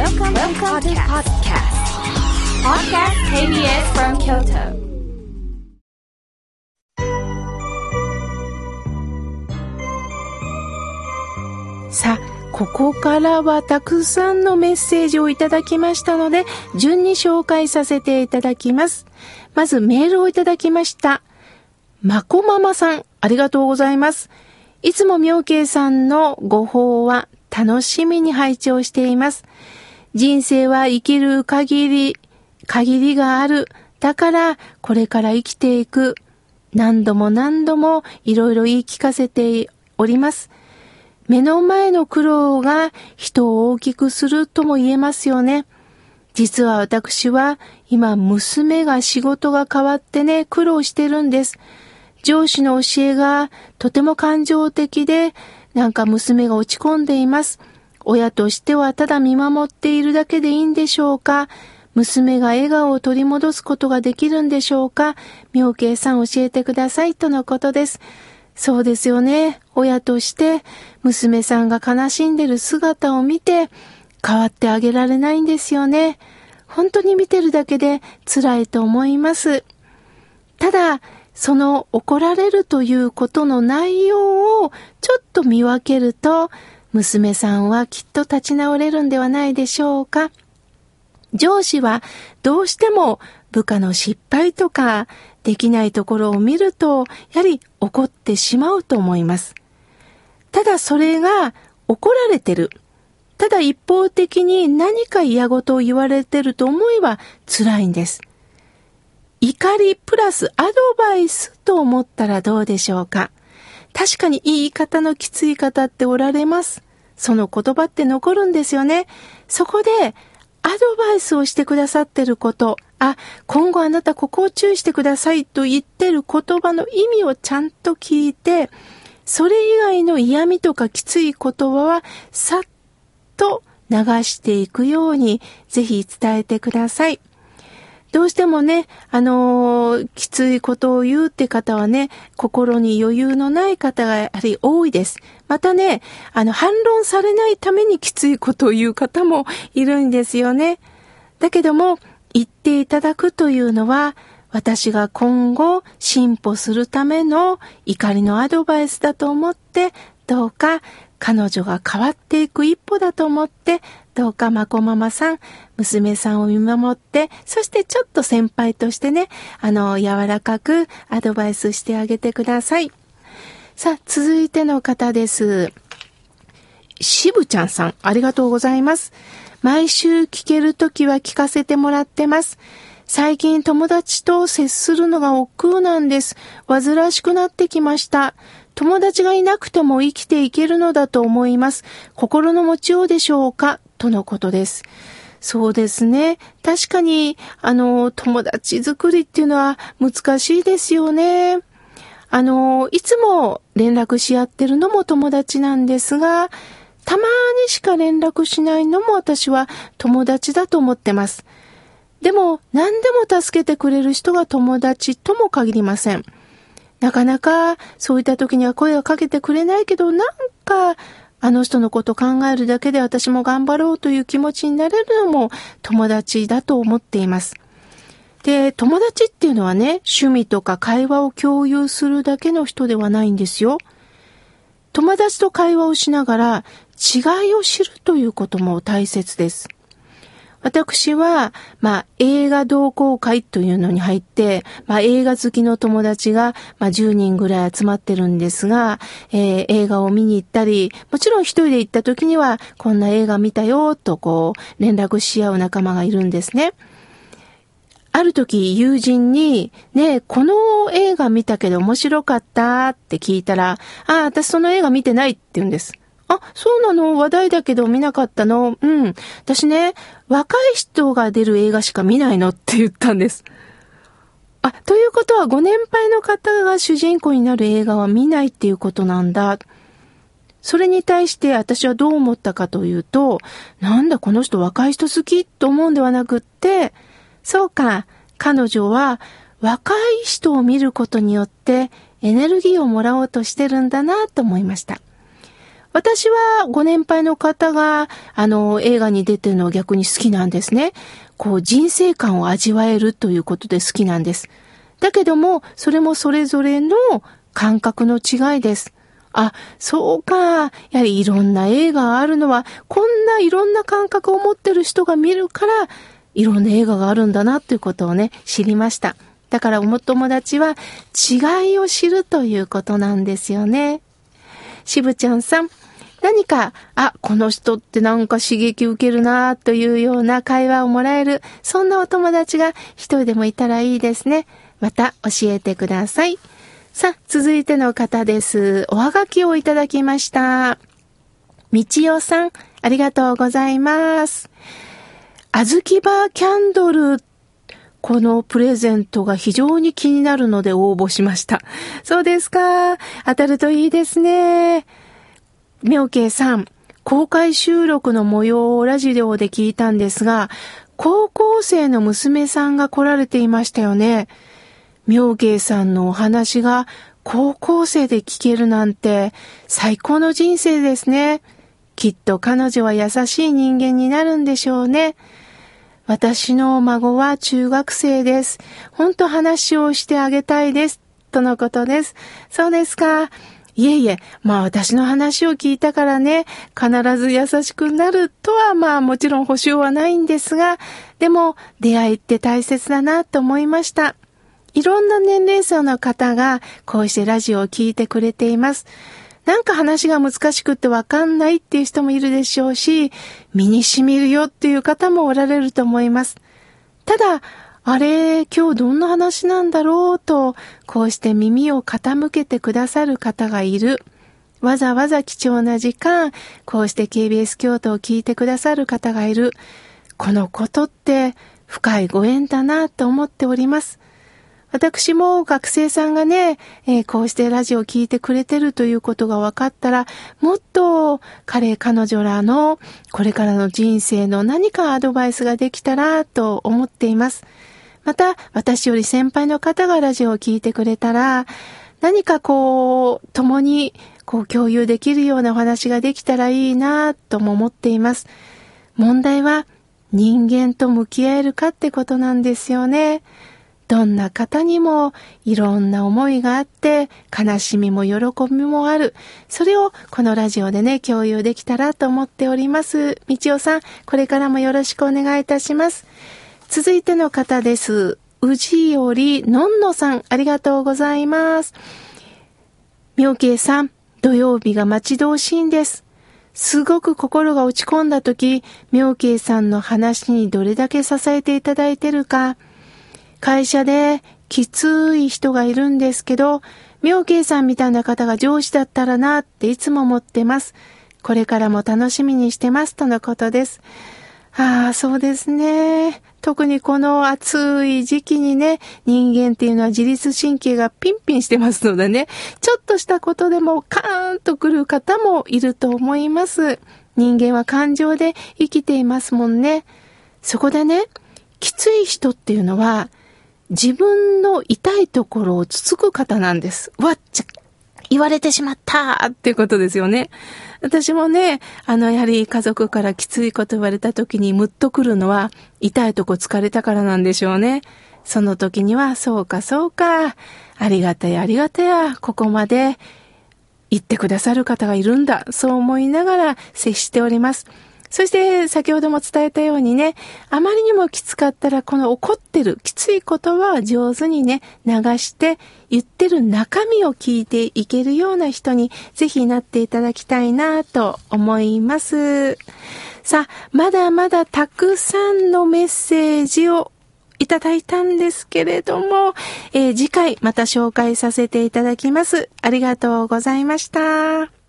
Welcome, Welcome to podcast. Podcast KBS from Kyoto. さあ、ここからはたくさんのメッセージをいただきましたので、順に紹介させていただきます。まずメールをいただきました。まこママさん、ありがとうございます。いつも妙慶さんのご法は楽しみに拝聴しています。人生は生きる限り、限りがある。だから、これから生きていく。何度も何度もいろいろ言い聞かせております。目の前の苦労が人を大きくするとも言えますよね。実は私は今娘が仕事が変わってね、苦労してるんです。上司の教えがとても感情的で、なんか娘が落ち込んでいます。親としてはただ見守っているだけでいいんでしょうか？娘が笑顔を取り戻すことができるんでしょうか？妙慶さん教えてくださいとのことです。そうですよね。親として娘さんが悲しんでる姿を見て変わってあげられないんですよね。本当に見てるだけで辛いと思います。ただ、その怒られるということの内容をちょっと見分けると、娘さんはきっと立ち直れるんではないでしょうか。上司はどうしても部下の失敗とかできないところを見ると、やはり怒ってしまうと思います。ただそれが怒られてる。ただ一方的に何か嫌事を言われてると思えば辛いんです。怒りプラスアドバイスと思ったらどうでしょうか。確かに言い方のきつい方っておられます。その言葉って残るんですよね。そこでアドバイスをしてくださってること、あ、今後あなたここを注意してくださいと言ってる言葉の意味をちゃんと聞いて、それ以外の嫌味とかきつい言葉はさっと流していくようにぜひ伝えてください。どうしてもね、あのー、きついことを言うって方はね、心に余裕のない方がやはり多いです。またね、あの、反論されないためにきついことを言う方もいるんですよね。だけども、言っていただくというのは、私が今後進歩するための怒りのアドバイスだと思って、どうか彼女が変わっていく一歩だと思って、どうかまこママさん、娘さんを見守って、そしてちょっと先輩としてね、あの、柔らかくアドバイスしてあげてください。さあ、続いての方です。しぶちゃんさん、ありがとうございます。毎週聞けるときは聞かせてもらってます。最近友達と接するのが億劫なんです。煩わしくなってきました。友達がいなくても生きていけるのだと思います。心の持ちようでしょうか？とのことです。そうですね。確かに、あの、友達作りっていうのは難しいですよね。あの、いつも連絡し合ってるのも友達なんですが、たまにしか連絡しないのも私は友達だと思ってます。でも、何でも助けてくれる人が友達とも限りません。なかなか、そういった時には声をかけてくれないけど、なんか、あの人のこと考えるだけで私も頑張ろうという気持ちになれるのも友達だと思っています。で、友達っていうのはね、趣味とか会話を共有するだけの人ではないんですよ。友達と会話をしながら違いを知るということも大切です。私は、まあ、映画同好会というのに入って、まあ、映画好きの友達が、まあ、10人ぐらい集まってるんですが、えー、映画を見に行ったり、もちろん一人で行った時には、こんな映画見たよ、とこう、連絡し合う仲間がいるんですね。ある時、友人に、ねこの映画見たけど面白かったって聞いたら、ああ、私その映画見てないって言うんです。あ、そうなの？話題だけど見なかったの？うん。私ね、若い人が出る映画しか見ないのって言ったんです。あ、ということはご年配の方が主人公になる映画は見ないっていうことなんだ。それに対して私はどう思ったかというと、なんだこの人若い人好きと思うんではなくって、そうか、彼女は若い人を見ることによってエネルギーをもらおうとしてるんだなと思いました。私はご年配の方が、あの、映画に出てるのは逆に好きなんですね。こう、人生観を味わえるということで好きなんです。だけども、それもそれぞれの感覚の違いです。あ、そうか。やはりいろんな映画があるのは、こんないろんな感覚を持ってる人が見るから、いろんな映画があるんだなということをね、知りました。だからお友達は違いを知るということなんですよね。しぶちゃんさん、何か、あ、この人ってなんか刺激受けるなというような会話をもらえる、そんなお友達が一人でもいたらいいですね。また教えてください。さあ、続いての方です。おはがきをいただきました。みちよさん、ありがとうございます。あずきバーキャンドルこのプレゼントが非常に気になるので応募しました。そうですか。当たるといいですね。妙慶さん、公開収録の模様をラジオで聞いたんですが、高校生の娘さんが来られていましたよね。妙慶さんのお話が高校生で聞けるなんて最高の人生ですね。きっと彼女は優しい人間になるんでしょうね。私の孫は中学生です。ほんと話をしてあげたいです。とのことです。そうですか。いえいえ、まあ私の話を聞いたからね、必ず優しくなるとはまあもちろん保証はないんですが、でも出会いって大切だなと思いました。いろんな年齢層の方がこうしてラジオを聞いてくれています。なんか話が難しくってわかんないっていう人もいるでしょうし、身に染みるよっていう方もおられると思います。ただ、あれ、今日どんな話なんだろうと、こうして耳を傾けてくださる方がいる。わざわざ貴重な時間、こうして KBS 京都を聞いてくださる方がいる。このことって深いご縁だなと思っております。私も学生さんがね、えー、こうしてラジオを聴いてくれてるということが分かったら、もっと彼、彼女らのこれからの人生の何かアドバイスができたらと思っています。また、私より先輩の方がラジオを聴いてくれたら、何かこう、共にこう共有できるようなお話ができたらいいなとも思っています。問題は人間と向き合えるかってことなんですよね。どんな方にもいろんな思いがあって、悲しみも喜びもある。それをこのラジオでね、共有できたらと思っております。みちおさん、これからもよろしくお願いいたします。続いての方です。うじよりのんのさん、ありがとうございます。みょうけいさん、土曜日が待ち遠しいんです。すごく心が落ち込んだ時、妙慶さんの話にどれだけ支えていただいてるか、会社できつい人がいるんですけど、妙慶さんみたいな方が上司だったらなっていつも思ってます。これからも楽しみにしてますとのことです。ああ、そうですね。特にこの暑い時期にね、人間っていうのは自律神経がピンピンしてますのでね、ちょっとしたことでもカーンとくる方もいると思います。人間は感情で生きていますもんね。そこでね、きつい人っていうのは、自分の痛いところをつつく方なんです。わっちゃ、言われてしまったっていうことですよね。私もね、あの、やはり家族からきついこと言われた時にムッとくるのは、痛いとこ疲れたからなんでしょうね。その時には、そうかそうか、ありがたやありがたや、ここまで言ってくださる方がいるんだ。そう思いながら接しております。そして先ほども伝えたようにね、あまりにもきつかったらこの怒ってるきつい言葉を上手にね、流して言ってる中身を聞いていけるような人にぜひなっていただきたいなと思います。さあ、まだまだたくさんのメッセージをいただいたんですけれども、えー、次回また紹介させていただきます。ありがとうございました。